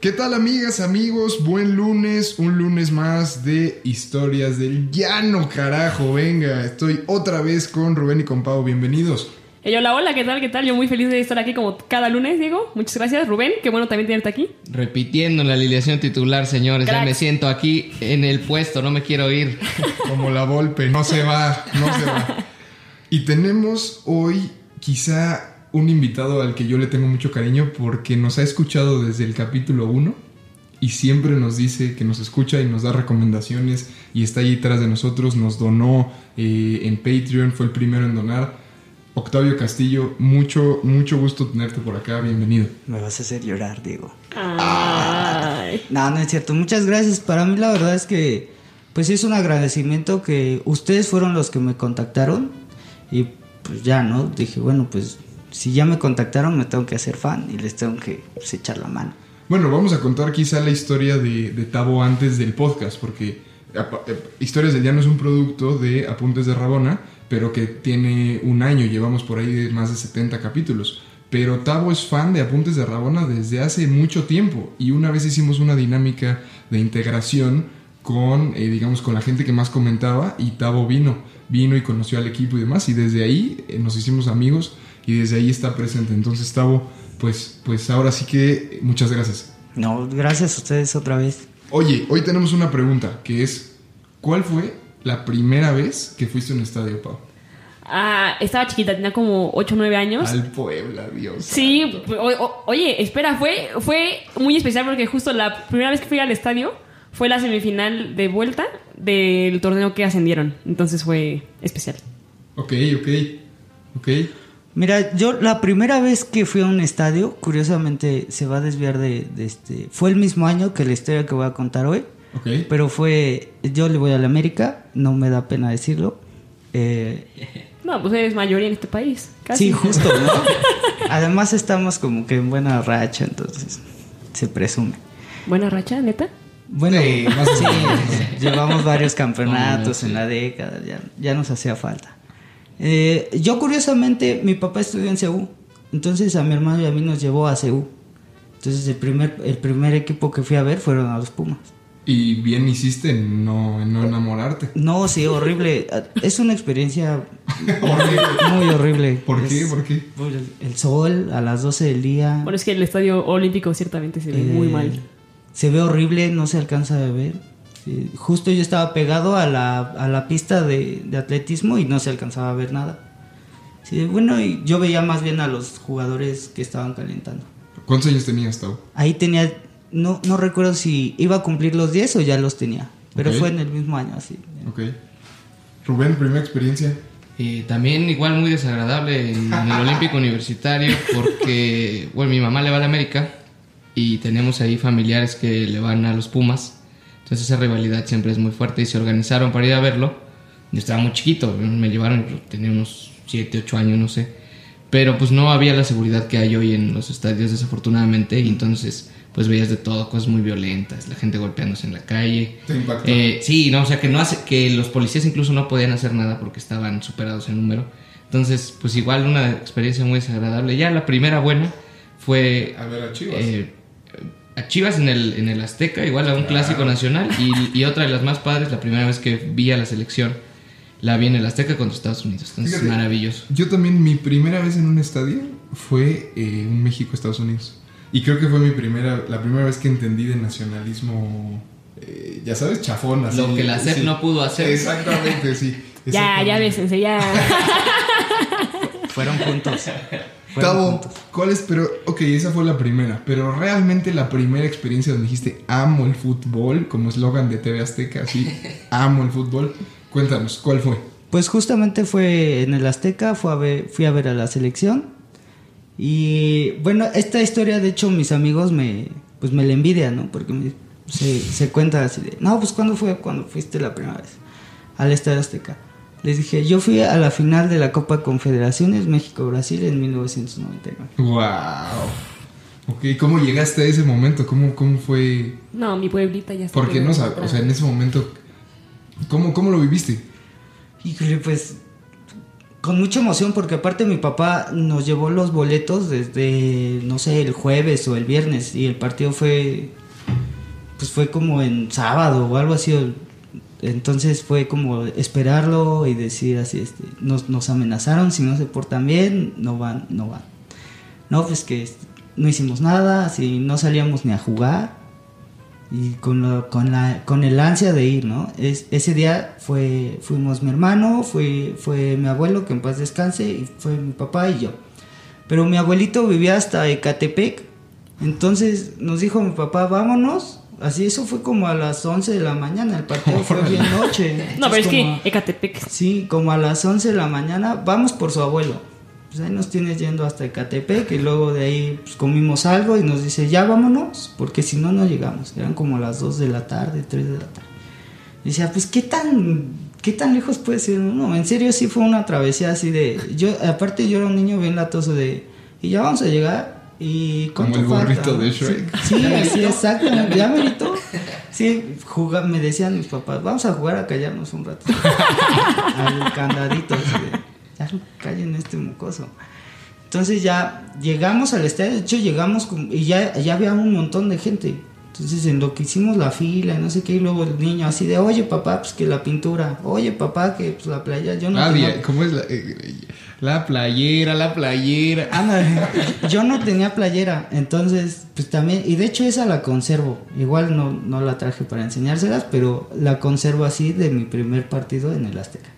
¿Qué tal amigas, amigos? Buen lunes, un lunes más de historias del llano, carajo, venga. Estoy otra vez con Rubén y con Pau, bienvenidos. Hey, hola, hola, ¿qué tal? ¿Qué tal? Yo muy feliz de estar aquí como cada lunes, Diego. Muchas gracias, Rubén. Qué bueno también tenerte aquí. Repitiendo la alineación titular, señores. Ya me siento aquí en el puesto, no me quiero ir. Como la Volpe, no se va, no se va. Y tenemos hoy quizá un invitado al que yo le tengo mucho cariño porque nos ha escuchado desde el capítulo 1 y siempre nos dice que nos escucha y nos da recomendaciones y está ahí detrás de nosotros, nos donó eh, en Patreon, fue el primero en donar. Octavio Castillo, mucho, mucho gusto tenerte por acá, bienvenido. Me vas a hacer llorar, Diego. Ay. No, no es cierto. Muchas gracias. Para mí la verdad es que, pues es un agradecimiento que ustedes fueron los que me contactaron y pues ya, ¿no? Dije, bueno, pues si ya me contactaron me tengo que hacer fan y les tengo que pues, echar la mano. Bueno, vamos a contar quizá la historia de, de Tabo antes del podcast, porque eh, Historias del Llano es un producto de Apuntes de Rabona, pero que tiene un año, llevamos por ahí de más de 70 capítulos. Pero Tabo es fan de Apuntes de Rabona desde hace mucho tiempo y una vez hicimos una dinámica de integración con, eh, digamos, con la gente que más comentaba y Tabo vino, vino y conoció al equipo y demás y desde ahí eh, nos hicimos amigos y desde ahí está presente. Entonces Tabo, pues, pues ahora sí que muchas gracias. No, gracias a ustedes otra vez. Oye, hoy tenemos una pregunta que es, ¿cuál fue la primera vez que fuiste a un estadio, Pau? Ah, estaba chiquita, tenía como 8 o 9 años. Al Puebla, Dios. Sí, o- o- oye, espera, fue, fue muy especial porque justo la primera vez que fui al estadio fue la semifinal de vuelta del torneo que ascendieron. Entonces fue especial. Ok, ok, ok. Mira, yo la primera vez que fui a un estadio, curiosamente se va a desviar de, de este... Fue el mismo año que la historia que voy a contar hoy. Ok. Pero fue, yo le voy a la América, no me da pena decirlo. Eh, No, pues eres mayoría en este país. Casi. sí, justo, ¿no? Además estamos como que en buena racha, entonces se presume. Buena racha, neta. Bueno, Sí, sí, llevamos varios campeonatos en la década, ya, ya nos hacía falta. Eh, yo curiosamente, mi papá estudió en CEU, entonces a mi hermano y a mí nos llevó a CEU. Entonces el primer, el primer equipo que fui a ver fueron a los Pumas. Y bien hiciste en no, en no enamorarte. No, sí, horrible. Es una experiencia Horrible. muy horrible. ¿Por qué? Es- ¿Por qué? por el, el sol a las 12 del día. Bueno, es que el estadio olímpico ciertamente se ve muy Eh, mal. Se ve horrible, no se alcanza a ver. Justo yo estaba pegado a la, a la pista de, de atletismo y no se alcanzaba a ver nada. Sí, bueno, y yo veía más bien a los jugadores que estaban calentando. ¿Cuántos años tenías, Tabo? Ahí tenía, no, no recuerdo si iba a cumplir los 10 o ya los tenía, pero Ok. fue en el mismo año, así. Ok. Rubén, primera experiencia. Eh, también igual muy desagradable en, en el Olímpico Universitario porque, bueno, mi mamá le va a la América y tenemos ahí familiares que le van a los Pumas. Entonces esa rivalidad siempre es muy fuerte y se organizaron para ir a verlo. Yo estaba muy chiquito, me llevaron, tenía unos 7, 8 años, no sé. Pero pues no había la seguridad que hay hoy en los estadios desafortunadamente y entonces pues veías de todo, cosas muy violentas, la gente golpeándose en la calle. ¿Te impactó? Eh, sí, no, o sea que no hace, que los policías incluso no podían hacer nada porque estaban superados en número. Entonces, pues igual una experiencia muy desagradable. Ya la primera buena fue A ver, a Chivas. eh, a Chivas en el, en el Azteca, igual a un clásico nacional. Y, y otra de las más padres, la primera vez que vi a la selección, la vi en el Azteca contra Estados Unidos. Entonces, Fíjate, maravilloso. Yo también, mi primera vez en un estadio fue eh, un México-Estados Unidos. Y creo que fue mi primera, la primera vez que entendí de nacionalismo, eh, ya sabes, chafón. Así, Lo que la SEP sí. no pudo hacer. Exactamente, sí. Ya, ya bésense, ya. Fueron juntos. Tavo. ¿cuál es? Pero, ok, esa fue la primera. Pero realmente la primera experiencia donde dijiste amo el fútbol, como eslogan de TV Azteca, así, amo el fútbol. Cuéntanos, ¿cuál fue? Pues justamente fue en el Azteca, fue a ver, fui a ver a la selección. Y bueno, esta historia, de hecho, mis amigos me, pues me la envidian, ¿no? Porque me- se, se cuenta así de, no, pues ¿cuándo fue cuando fuiste la primera vez al Estadio Azteca? Les dije, yo fui a la final de la Copa Confederaciones México-Brasil en 1999. ¡Wow! Ok, ¿cómo llegaste a ese momento? ¿Cómo, cómo fue? No, mi pueblita ya está. ¿Por qué no sabes? O sea, en ese momento, ¿cómo, cómo lo viviste? Híjole, pues con mucha emoción porque aparte mi papá nos llevó los boletos desde, no sé, el jueves o el viernes y el partido fue, pues fue como en sábado o algo así. Entonces fue como esperarlo y decir así, este, nos, amenazaron, si no se portan bien, no van, no van. No, pues que este, no hicimos nada, así no salíamos ni a jugar y con, lo- con, la, con el ansia de ir, ¿no? Es, ese día fuimos mi hermano, fue, fue mi abuelo, que en paz descanse, y fue mi papá y yo. Pero mi abuelito vivía hasta Ecatepec, entonces nos dijo mi papá, vámonos. Así, eso fue como a las 11 de la mañana, el partido fue bien noche. No, pero es Entonces, como- que Ecatepec. Sí, como a las 11 de la mañana, vamos por su abuelo. Pues ahí nos tienes yendo hasta Ecatepec y luego de ahí pues, comimos algo y nos dice, ya vámonos, porque si no, no llegamos. Eran como las 2 de la tarde, 3 de la tarde. Y decía, pues qué tan, qué tan lejos puede ser uno. En serio, sí fue una travesía así de... yo Aparte yo era un niño bien latoso de... Y ya vamos a llegar. Y Como ¿cuánto el burrito falta?" de Shrek. Sí, sí, exacto. Ya merito. Sí, juga- me decían mis papás, vamos a jugar a callarnos un rato. Al candadito. así de, ya callen este mocoso. Entonces ya llegamos al estadio, de hecho llegamos con- y ya, ya había un montón de gente. Entonces en lo que hicimos la fila y no sé qué, y luego el niño así de, oye papá, pues que la pintura, oye papá, que pues la playa, yo no ah, tenía- di- ¿cómo es la, eh, la playera, la playera? Yo no tenía playera, entonces, pues también, y de hecho esa la conservo, igual no, no la traje para enseñárselas, pero la conservo así de mi primer partido en el Azteca.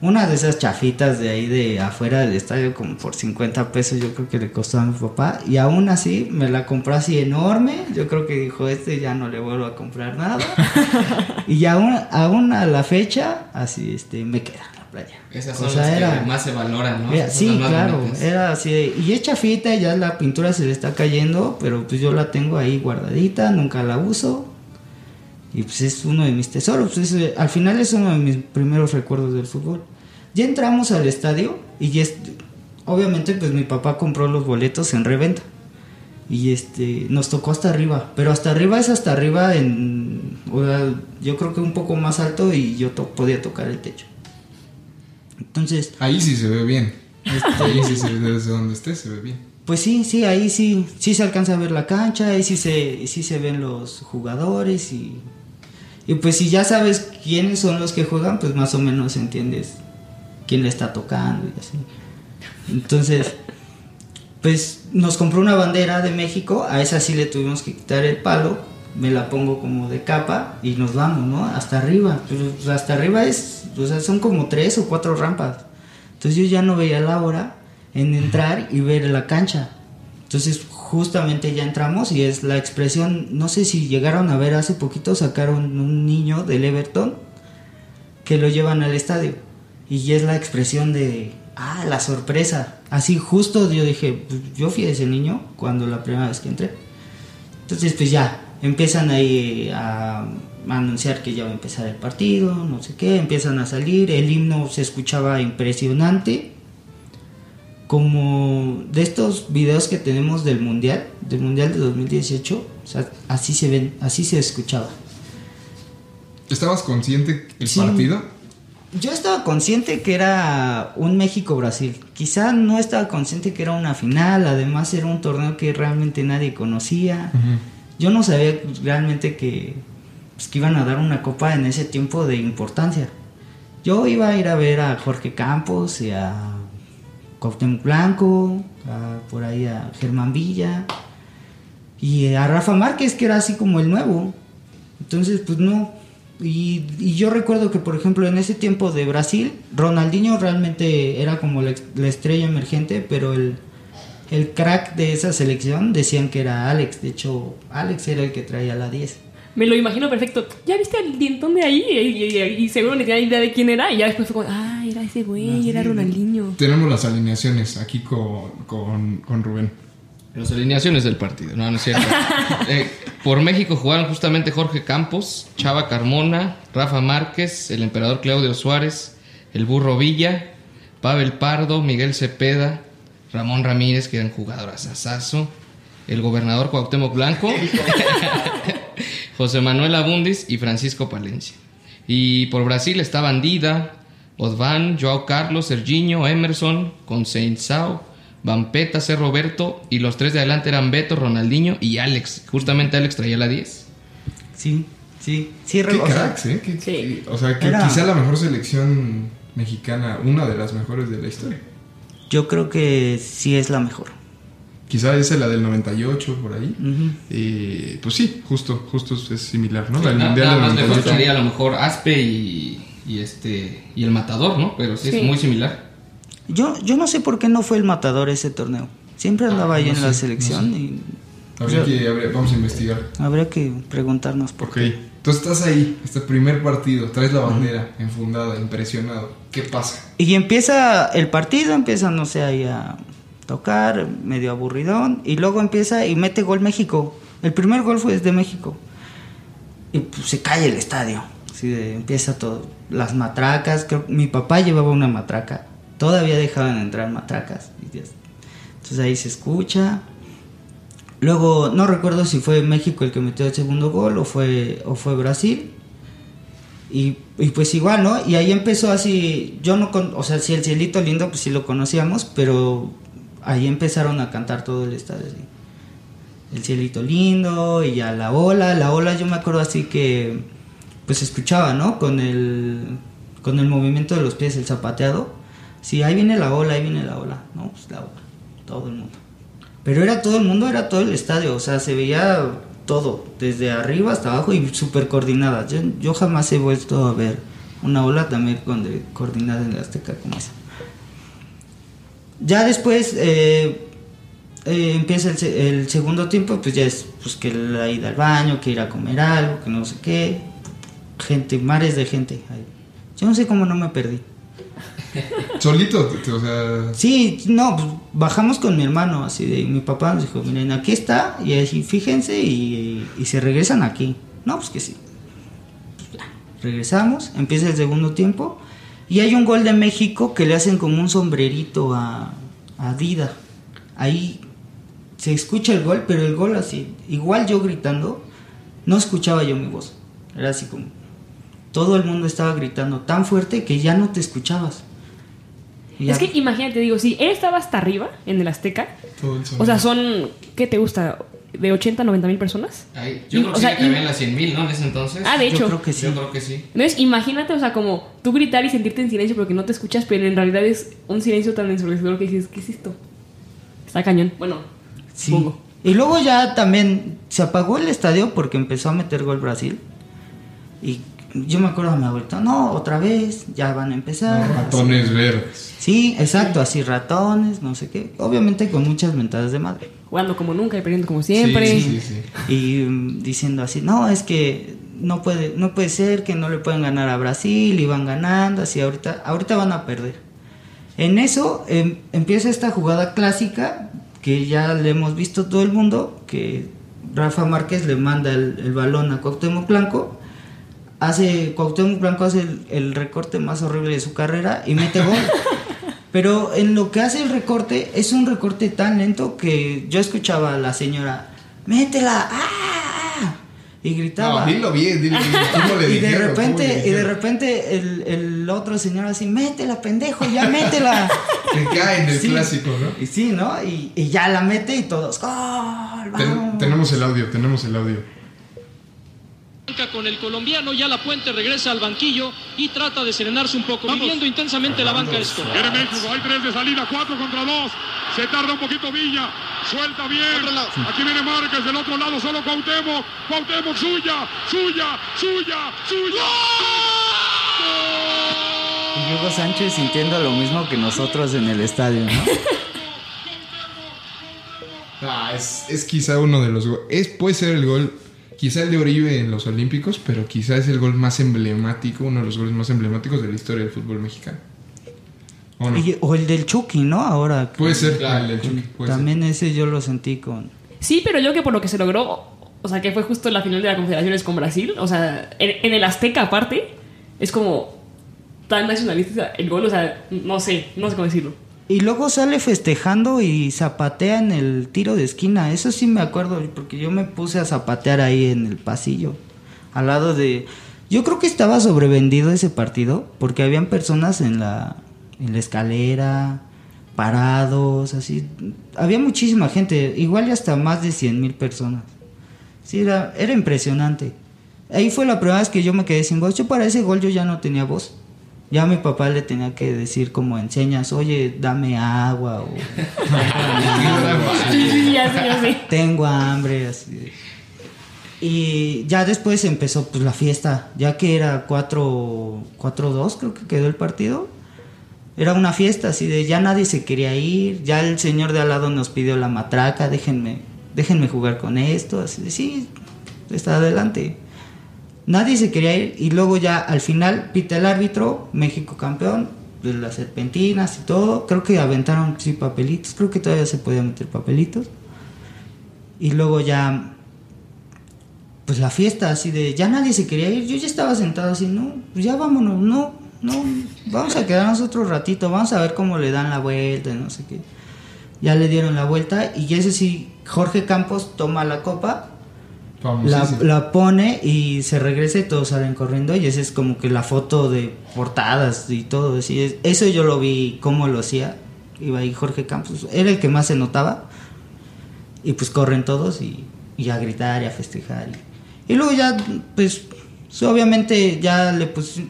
Una de esas chafitas de ahí de afuera del estadio, como por 50 pesos, yo creo que le costó a mi papá, y aún así me la compró así enorme, yo creo que dijo, este ya no le vuelvo a comprar nada, y aún, aún a la fecha, así, este, me queda playa. Esas O son sea, las era- que más se valoran, ¿no? era- sí, claro, bonitas. era así de- y es chafita y ya la pintura se le está cayendo, pero pues yo la tengo ahí guardadita, nunca la uso. Y pues es uno de mis tesoros, pues es, al final es uno de mis primeros recuerdos del fútbol. Ya entramos al estadio y ya es- obviamente pues mi papá compró los boletos en reventa. Y este nos tocó hasta arriba, pero hasta arriba es hasta arriba en o sea, yo creo que un poco más alto y yo to- podía tocar el techo. Entonces, Ahí sí se ve bien. Ahí sí se ve desde donde esté, se ve bien. Pues sí, sí, ahí sí, sí se alcanza a ver la cancha, ahí sí se, sí se ven los jugadores y, y pues si ya sabes quiénes son los que juegan, pues más o menos entiendes quién le está tocando y así. Entonces, pues nos compró una bandera de México, a esa sí le tuvimos que quitar el palo, me la pongo como de capa y nos vamos, ¿no? Hasta arriba, pero pues, hasta arriba es, o sea, son como tres o cuatro rampas. Entonces yo ya no veía la hora en entrar y ver la cancha. Entonces justamente ya entramos y es la expresión, no sé si llegaron a ver hace poquito, sacaron un niño del Everton que lo llevan al estadio. Y es la expresión de, ah, la sorpresa. Así justo yo dije, pues, yo fui ese niño cuando la primera vez que entré. Entonces pues ya, empiezan ahí a, anunciar que ya va a empezar el partido, no sé qué, empiezan a salir, el himno se escuchaba impresionante, como de estos videos que tenemos del mundial, del mundial de 2018, o sea, así se ven, así se escuchaba. ¿Estabas consciente el Sí. partido? Yo estaba consciente que era un México-Brasil. Quizá no estaba consciente que era una final. Además, era un torneo que realmente nadie conocía. Yo no sabía realmente que, pues, que iban a dar una copa en ese tiempo de importancia. Yo iba a ir a ver a Jorge Campos y a Cuauhtémoc Blanco, a- por ahí a Germán Villa y a Rafa Márquez, que era así como el nuevo. Entonces, pues no. Y, yo recuerdo que, por ejemplo, en ese tiempo de Brasil, Ronaldinho realmente era como la estrella emergente, pero el, el crack de esa selección decían que era Alex. De hecho, Alex era el que traía la 10. Me lo imagino perfecto. ¿Ya viste el dientón de ahí? Y, y- y- y seguro ni tenía idea de quién era. Y ya después fue como, ah, era ese güey, era Ronaldinho. Tenemos las alineaciones aquí con, con, con Rubén. Las alineaciones del partido, no, no es cierto. Eh, por México jugaron justamente Jorge Campos, Chava Carmona, Rafa Márquez, el emperador Claudio Suárez, el Burro Villa, Pavel Pardo, Miguel Cepeda, Ramón Ramírez, que eran jugadoras asazo, el gobernador Cuauhtémoc Blanco, José Manuel Abundis y Francisco Palencia. Y por Brasil estaban Dida, Odvan, Joao Carlos, Serginho, Emerson, Consensao, Vampeta, C. Roberto y los tres de adelante eran Beto, Ronaldinho y Alex. Justamente Alex traía la 10. Sí, sí, sí, Qué o sea, cracks, ¿eh? Qué- Sí. O sea, que Era- quizá la mejor selección mexicana, una de las mejores de la historia. Yo creo que sí es la mejor. Quizá esa es la del 98, por ahí. Pues sí, justo, justo es similar, ¿no? Sí, La del Mundial nada del más le 98. faltaría a lo mejor Aspe y, y este y el Matador, ¿no? Pero sí, Sí. es muy similar. Yo, yo no sé por qué no fue el matador ese torneo. Siempre andaba ahí no en la selección no sé. y Habría que, habría- vamos a investigar. habría que preguntarnos por Ok, entonces estás ahí, este primer partido, traes la bandera enfundada, impresionado. ¿Qué pasa? Y empieza el partido, empieza, no sé, ahí a tocar, medio aburridón, y luego empieza y mete gol México. El primer gol fue de México. Y pues, se cae el estadio. Así de- empieza todo. Las matracas, creo mi papá llevaba una matraca. Todavía dejaban entrar matracas. Entonces ahí se escucha. Luego, no recuerdo si fue México el que metió el segundo gol o fue, o fue Brasil. Y, pues igual, ¿no? Y ahí empezó así, yo no, con, o sea, sí, el cielito lindo, pues sí lo conocíamos, pero ahí empezaron a cantar todo el estadio. El cielito lindo y ya la ola, la ola yo me acuerdo así que, pues escuchaba, ¿no? Con el, con el movimiento de los pies, el zapateado. Sí, ahí viene la ola, ahí viene la ola, ¿no? Pues la ola, todo el mundo. Pero era todo el mundo, era todo el estadio, o sea, se veía todo, desde arriba hasta abajo y súper coordinada. Yo, yo jamás he vuelto a ver una ola también con coordinada en la Azteca como esa. Ya después eh, eh, empieza el, el segundo tiempo, pues ya es pues, que la ida al baño, que ir a comer algo, que no sé qué. Gente, mares de gente. Yo no sé cómo no me perdí. Solito. Sí, no, pues, bajamos con mi hermano, así de, mi papá nos dijo, miren, aquí está, y así, fíjense, y, se regresan aquí. No, pues que sí. Pues regresamos, empieza el segundo tiempo, y hay un gol de México que le hacen como un sombrerito a, a Dida. Ahí se escucha el gol, pero el gol así, igual yo gritando, no escuchaba yo mi voz. Era así como, todo el mundo estaba gritando tan fuerte que ya no te escuchabas. Y Es ya- que imagínate, digo, si él estaba hasta arriba en el Azteca, Todo el o sea, son, ¿qué te gusta? ¿De 80 a 90 mil personas? Ay, yo Y- creo que o sea, sí cabían y- las 100 mil, ¿no? En ese entonces. Ah, de Yo hecho. creo que sí. Yo creo que sí. Entonces, imagínate, o sea, como tú gritar y sentirte en silencio porque no te escuchas, pero en realidad es un silencio tan ensordecedor que dices, ¿qué es esto? Está cañón. Bueno, Sí. supongo. Y luego ya también se apagó el estadio porque empezó a meter gol Brasil. Y yo me acuerdo a mi abuelita, no, otra vez, ya van a empezar. No, ratones verdes. Sí, exacto, así ratones, no sé qué. Obviamente con muchas mentadas de madre. Jugando como nunca y perdiendo como siempre. Sí, sí, sí. Y mm, diciendo así, no, es que no puede, no puede ser que no le pueden ganar a Brasil y van ganando, así ahorita, ahorita van a perder. En eso em, empieza esta jugada clásica que ya le hemos visto todo el mundo, que Rafa Márquez le manda el, el balón a Cuauhtémoc Blanco, hace, Cuauhtémoc Blanco hace el, el recorte más horrible de su carrera y mete gol. Pero en lo que hace el recorte, es un recorte tan lento que yo escuchaba a la señora, métela, ¡ah! Y gritaba. No, dilo bien, dilo bien. ¿Cómo le y de dijeron? ¿Cómo le repente, y de repente el, el otro señor así, métela, pendejo, ya métela. Que cae en el Sí. clásico, ¿no? Y sí, ¿no? Y, y ya la mete y todos, ¡gol! Ten- vamos". tenemos el audio, tenemos el audio. Con el colombiano, ya la puente regresa al banquillo y trata de serenarse un poco, viviendo intensamente la banca esto. Viene México, hay tres de salida, cuatro contra dos. Se tarda un poquito Villa, suelta bien. Aquí viene Márquez, del otro lado solo Cuauhtémoc. Cuauhtémoc, suya, suya, suya, suya. Y Hugo Sánchez sintiendo lo mismo que nosotros en el estadio, ¿no? Ah, es, es quizá uno de los es Puede ser el gol, quizá el de Oribe en los Olímpicos, pero quizá es el gol más emblemático, uno de los goles más emblemáticos de la historia del fútbol mexicano. ¿O no? Y- o el del Chucky, ¿no? Ahora. que- puede ser Claro, el del Chucky, puede ser. También ese yo lo sentí con... Sí, pero yo que por lo que se logró, o sea, que fue justo la final de la Confederaciones con Brasil, o sea, en, en el Azteca aparte, es como tan nacionalista el gol, o sea, no sé, no sé cómo decirlo. Y luego sale festejando y zapatea en el tiro de esquina. Eso sí me acuerdo, porque yo me puse a zapatear ahí en el pasillo. Al lado de... Yo creo que estaba sobrevendido ese partido, porque habían personas en la, en la escalera, parados, así. Había muchísima gente, igual y hasta más de 100 mil personas. Sí, era, era impresionante. Ahí fue la primera vez que yo me quedé sin voz. Yo para ese gol yo ya no tenía voz. Ya mi papá le tenía que decir como enseñas, oye, dame agua o tengo hambre, así. Y ya después empezó pues la fiesta, ya que era 4 4-2 creo que quedó el partido. Era una fiesta así de ya nadie se quería ir, ya el señor de al lado nos pidió la matraca, déjenme, déjenme jugar con esto, así de sí, está adelante. Nadie se quería ir y luego ya al final pita el árbitro, México campeón, las serpentinas y todo. Creo que aventaron sí papelitos, creo que todavía se podía meter papelitos. Y luego ya, pues la fiesta así de, ya nadie se quería ir, yo ya estaba sentado así, no, pues ya vámonos, no, no, vamos a quedarnos otro ratito, vamos a ver cómo le dan la vuelta, no sé qué. Ya le dieron la vuelta y ese sí, Jorge Campos toma la copa la, pone y se regresa y todos salen corriendo y esa es como que la foto de portadas y todo así es- eso yo lo vi cómo lo hacía. Iba ahí Jorge Campos era el que más se notaba. Y pues corren todos y, a gritar y a festejar. Y, y luego ya pues obviamente ya le pues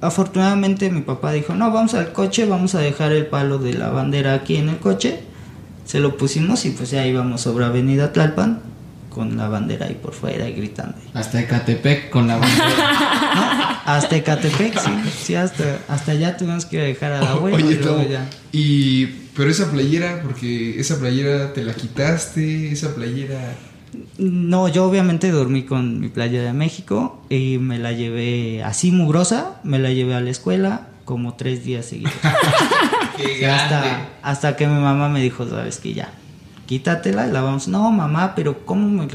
afortunadamente mi papá dijo no vamos al coche vamos a dejar el palo de la bandera aquí en el coche se lo pusimos y pues ya íbamos sobre Avenida Tlalpan con la bandera ahí por fuera y gritando. Hasta Ecatepec con la bandera. Hasta Ecatepec, sí, sí, hasta, hasta allá tuvimos que dejar a la abuela Oye, y luego ya. y pero esa playera, porque esa playera te la quitaste, esa playera No, yo obviamente dormí con mi playa de México y me la llevé así mugrosa, me la llevé a la escuela como tres días seguidos. Qué hasta, hasta que mi mamá me dijo, sabes que ya, quítatela y la vamos. No, mamá, pero ¿cómo me,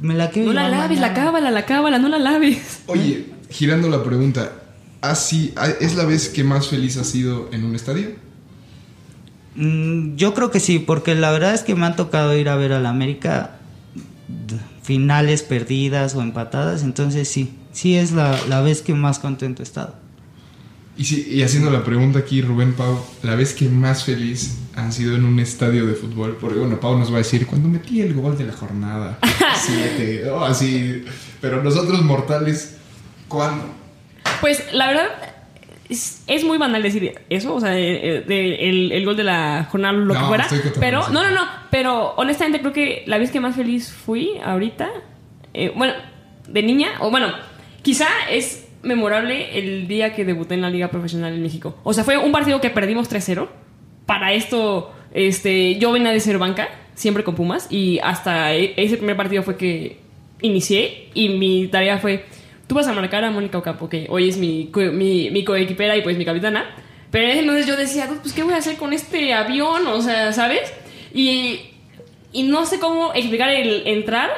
me la quiero No la laves, la mañana?" cábala, la cábala, no la laves. Oye, girando la pregunta, ¿así, ¿es la vez que más feliz has sido en un estadio? Mm, Yo creo que sí, porque la verdad es que me han tocado ir a ver a la América finales perdidas o empatadas, entonces sí, sí es la, la vez que más contento he estado. Y, sí, y haciendo la pregunta aquí, Rubén Pau, la vez que más feliz han sido en un estadio de fútbol, porque bueno, Pau nos va a decir, cuando metí el gol de la jornada, siete, o así, pero nosotros mortales, ¿cuándo? Pues la verdad es, es muy banal decir eso, o sea, eh, de- el, el gol de la jornada, lo que No, fuera. estoy cotorreando, Pero, no, no, no, pero honestamente creo que la vez que más feliz fui ahorita, eh, bueno, de niña, o bueno, quizá es memorable el día que debuté en la Liga Profesional en México. O sea, fue un partido que perdimos 3-0. Para esto, este, yo venía de ser banca, siempre con Pumas, y hasta e- ese primer partido fue que inicié y mi tarea fue, tú vas a marcar a Mónica Ocampo, que hoy es mi, mi, mi coequipera y pues mi capitana, pero entonces yo decía, pues ¿qué voy a hacer con este avión? O sea, ¿sabes? Y, y no sé cómo explicar el entrar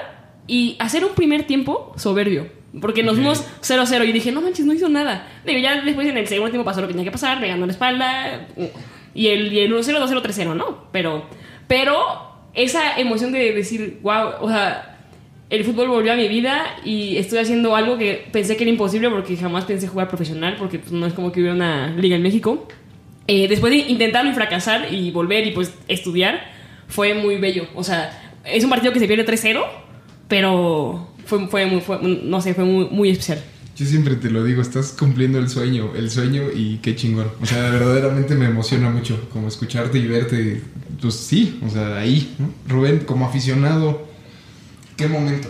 y hacer un primer tiempo soberbio. Porque nos fuimos 0-0 y dije, no manches, no hizo nada. Digo, ya después en el segundo tiempo pasó lo que tenía que pasar, me ganó la espalda. Y el, y el 1-0, 2-0, 3-0, ¿no? Pero, pero esa emoción de decir, wow, o sea, el fútbol volvió a mi vida y estoy haciendo algo que pensé que era imposible porque jamás pensé jugar profesional, porque pues, no es como que hubiera una liga en México. Eh, después de intentarlo y fracasar y volver y pues estudiar, fue muy bello. O sea, es un partido que se pierde 3-0, pero fue, fue, muy, fue- no sé, fue muy, muy especial. Yo siempre te lo digo, estás cumpliendo el sueño, el sueño y qué chingón. O sea, verdaderamente me emociona mucho como escucharte y verte, pues sí, o sea, ahí, ¿no? Rubén, como aficionado, ¿qué momento?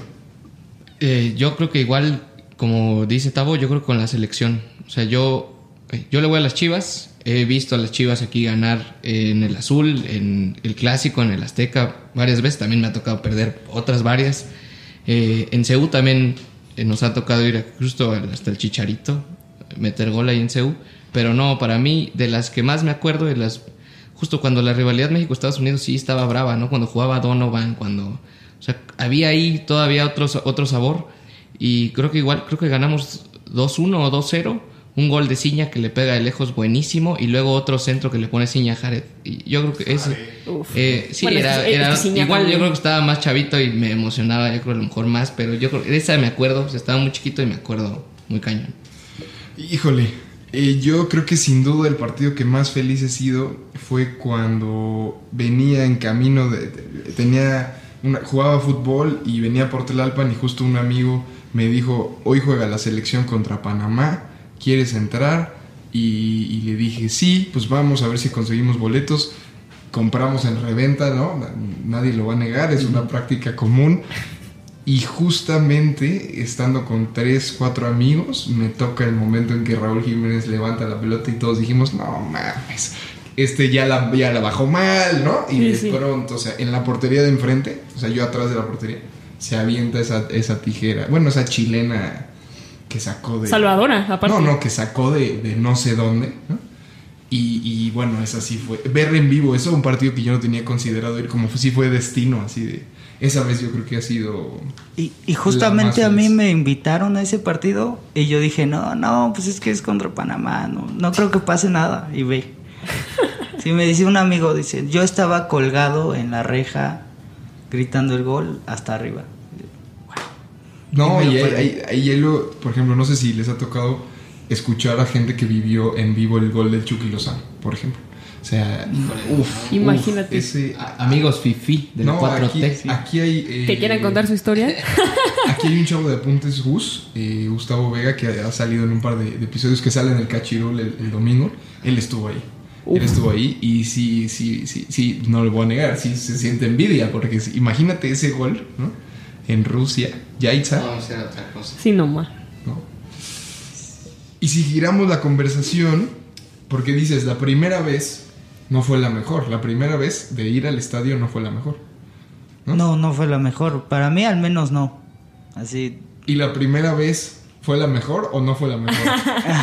Eh, yo creo que igual, como dice Tavo, yo creo que con la selección. O sea, yo, eh, yo le voy a las Chivas. He visto a las Chivas aquí ganar en el Azul, en el Clásico, en el Azteca varias veces. También me ha tocado perder otras varias. Eh, en Ceú también eh, nos ha tocado ir justo hasta el Chicharito, meter gol ahí en Ceú. Pero no, para mí, de las que más me acuerdo, de las justo cuando la rivalidad México-Estados Unidos sí estaba brava, ¿no? Cuando jugaba Donovan, cuando... O sea, había ahí todavía otro, otro sabor. Y creo que igual, creo que ganamos 2-1 o 2-0. Un gol de Ciña que le pega de lejos buenísimo y luego otro centro que le pone Ciña a Jared. Y yo creo que ese... Uf. eh, sí, Bueno, era, es es que igual yo creo que estaba más chavito y me emocionaba, yo creo a lo mejor más, pero yo creo que de esa me acuerdo, o sea, estaba muy chiquito y me acuerdo muy cañón. Híjole, eh, yo creo que sin duda el partido que más feliz he sido fue cuando venía en camino de, de- tenía una- jugaba fútbol y venía por Tlalpan y justo un amigo me dijo hoy juega la selección contra Panamá, ¿quieres entrar? Y, y le dije sí, pues vamos a ver si conseguimos boletos. Compramos en reventa, ¿no? Na- Nadie lo va a negar, es una práctica común. Y justamente estando con tres, cuatro amigos, me toca el momento en que Raúl Jiménez levanta la pelota y todos dijimos, no mames, este ya la, ya la bajó mal, ¿no? Y Sí, de sí. pronto, o sea, en la portería de enfrente, o sea, yo atrás de la portería, se avienta esa, esa tijera, bueno, esa chilena que sacó de... Salvadora, aparte. No, no, que sacó de, de no sé dónde, ¿no? Y, y bueno, esa sí fue. Ver en vivo, eso un partido que yo no tenía considerado ir, como si fue destino, así de. Esa vez yo creo que ha sido. Y, y justamente a mí me invitaron a ese partido y yo dije, no, no, pues es que es contra Panamá, no, no creo que pase nada. Y ve. Sí, me dice un amigo, dice, yo estaba colgado en la reja gritando el gol hasta arriba. No, Y y lo hay- hay hielo, por ejemplo, no sé si les ha tocado escuchar a gente que vivió en vivo el gol del Chucky Lozano, por ejemplo. O sea, uff. Imagínate. ese. A- amigos Fifi de No, 4T. aquí, aquí hay. eh, que quieran contar su historia. Aquí hay un chavo de apuntes Gus, eh, Gustavo Vega, que ha salido en un par de, de episodios que salen en el Cachirul el, el domingo. Él estuvo ahí. Él estuvo ahí y sí, sí, sí, sí, no le voy a negar, sí se siente envidia, porque imagínate ese gol, ¿no? En Rusia, Yaitza, No, era otra cosa. Sí, no ma. ¿no? Y si giramos la conversación, porque dices, la primera vez no fue la mejor, la primera vez de ir al estadio no fue la mejor. ¿No? No, no fue la mejor. Para mí al menos no. Así. ¿Y la primera vez fue la mejor o no fue la mejor?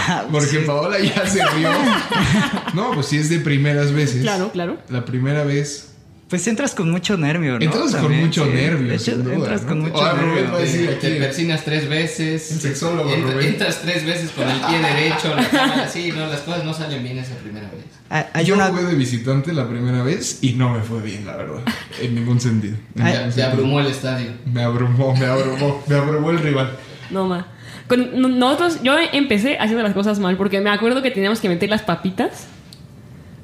Porque Paola ya se rió. No, pues si es de primeras veces. Claro, claro. La primera vez. Pues entras con mucho nervio, ¿no? Entras con También, mucho sí. nervio, De hecho, sin duda, entras ¿no? con mucho Ahora Rubén nervio. va a decir aquí. Te persinas tres veces. El sexólogo, Entra- Rubén. Entras tres veces con el pie derecho, la cámara. Sí, no, las cosas no salen bien esa primera vez. Ah, Hay Yo una, jugué de visitante la primera vez y no me fue bien, la verdad. En ningún sentido. En Ay, ningún te sentido. abrumó el estadio. Me abrumó, me abrumó, me abrumó el rival. No ma. Con nosotros, yo empecé haciendo las cosas mal porque me acuerdo que teníamos que meter las papitas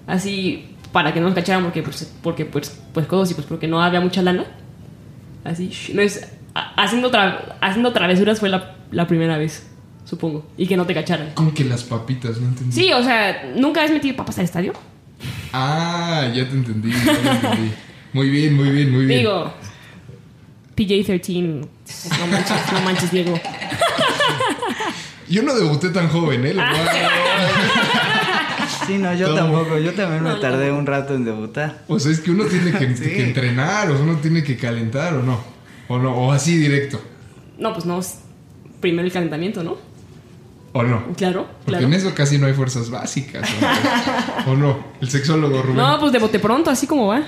así para que no nos cacharan porque pues, porque pues pues codos y pues porque no había mucha lana. Así, no es haciendo tra- haciendo travesuras fue la, la primera vez, supongo, y que no te cacharan. Como que las papitas, no entendí. Sí, o sea, nunca has metido papas al estadio. Ah, ya te entendí, ya te entendí. Muy bien, muy bien, muy bien. Digo, PJ13, no manches, no manches, Diego. Yo no debuté tan joven, ¿eh? Sí, no, yo ¿Cómo? tampoco. Yo también me tardé un rato en debutar. O sea, es que uno tiene que, Sí. que entrenar, o sea, uno tiene que calentar, ¿o no? O no, o así directo, No, pues no, es primero el calentamiento, ¿no? o no. Claro, Porque claro. en eso casi no hay fuerzas básicas, ¿o, o no? El sexólogo Rubén. No, pues de bote pronto, así como va.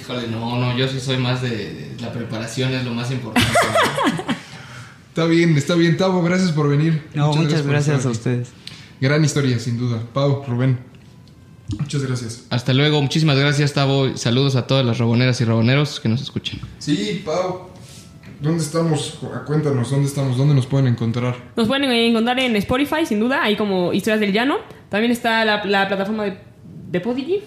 Híjole, no, no, yo sí soy más de, de- la preparación es lo más importante. Está bien, está bien, Tavo, gracias por venir. No, muchas, gracias a aquí. ustedes. Gran historia, sin duda. Pau, Rubén. Muchas gracias. Hasta luego, muchísimas gracias, Tavo. Saludos a todas las raboneras y raboneros que nos escuchen. Sí, Pau. ¿Dónde estamos? Cuéntanos, ¿dónde estamos? ¿Dónde nos pueden encontrar? Nos pueden encontrar en Spotify, sin duda, ahí como Historias del Llano. También está la, la plataforma de, de Podigy.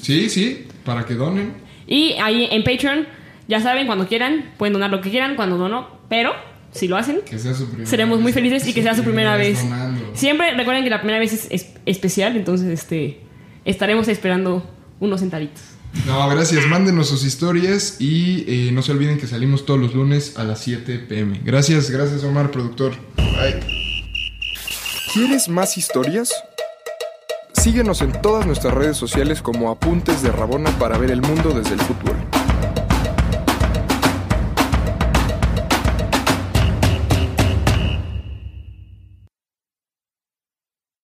Sí, sí, para que donen. Y ahí en Patreon, ya saben, cuando quieran, pueden donar lo que quieran, cuando no, no. Pero, si lo hacen, Que sea su primera seremos muy felices y que sea su primera vez. Siempre recuerden que la primera vez es, es especial, entonces este estaremos esperando unos centavitos. No, gracias. Mándenos sus historias y eh, no se olviden que salimos todos los lunes a las 7 pm. Gracias, gracias Omar, productor. Bye. ¿Quieres más historias? Síguenos en todas nuestras redes sociales como Apuntes de Rabona para ver el mundo desde el fútbol.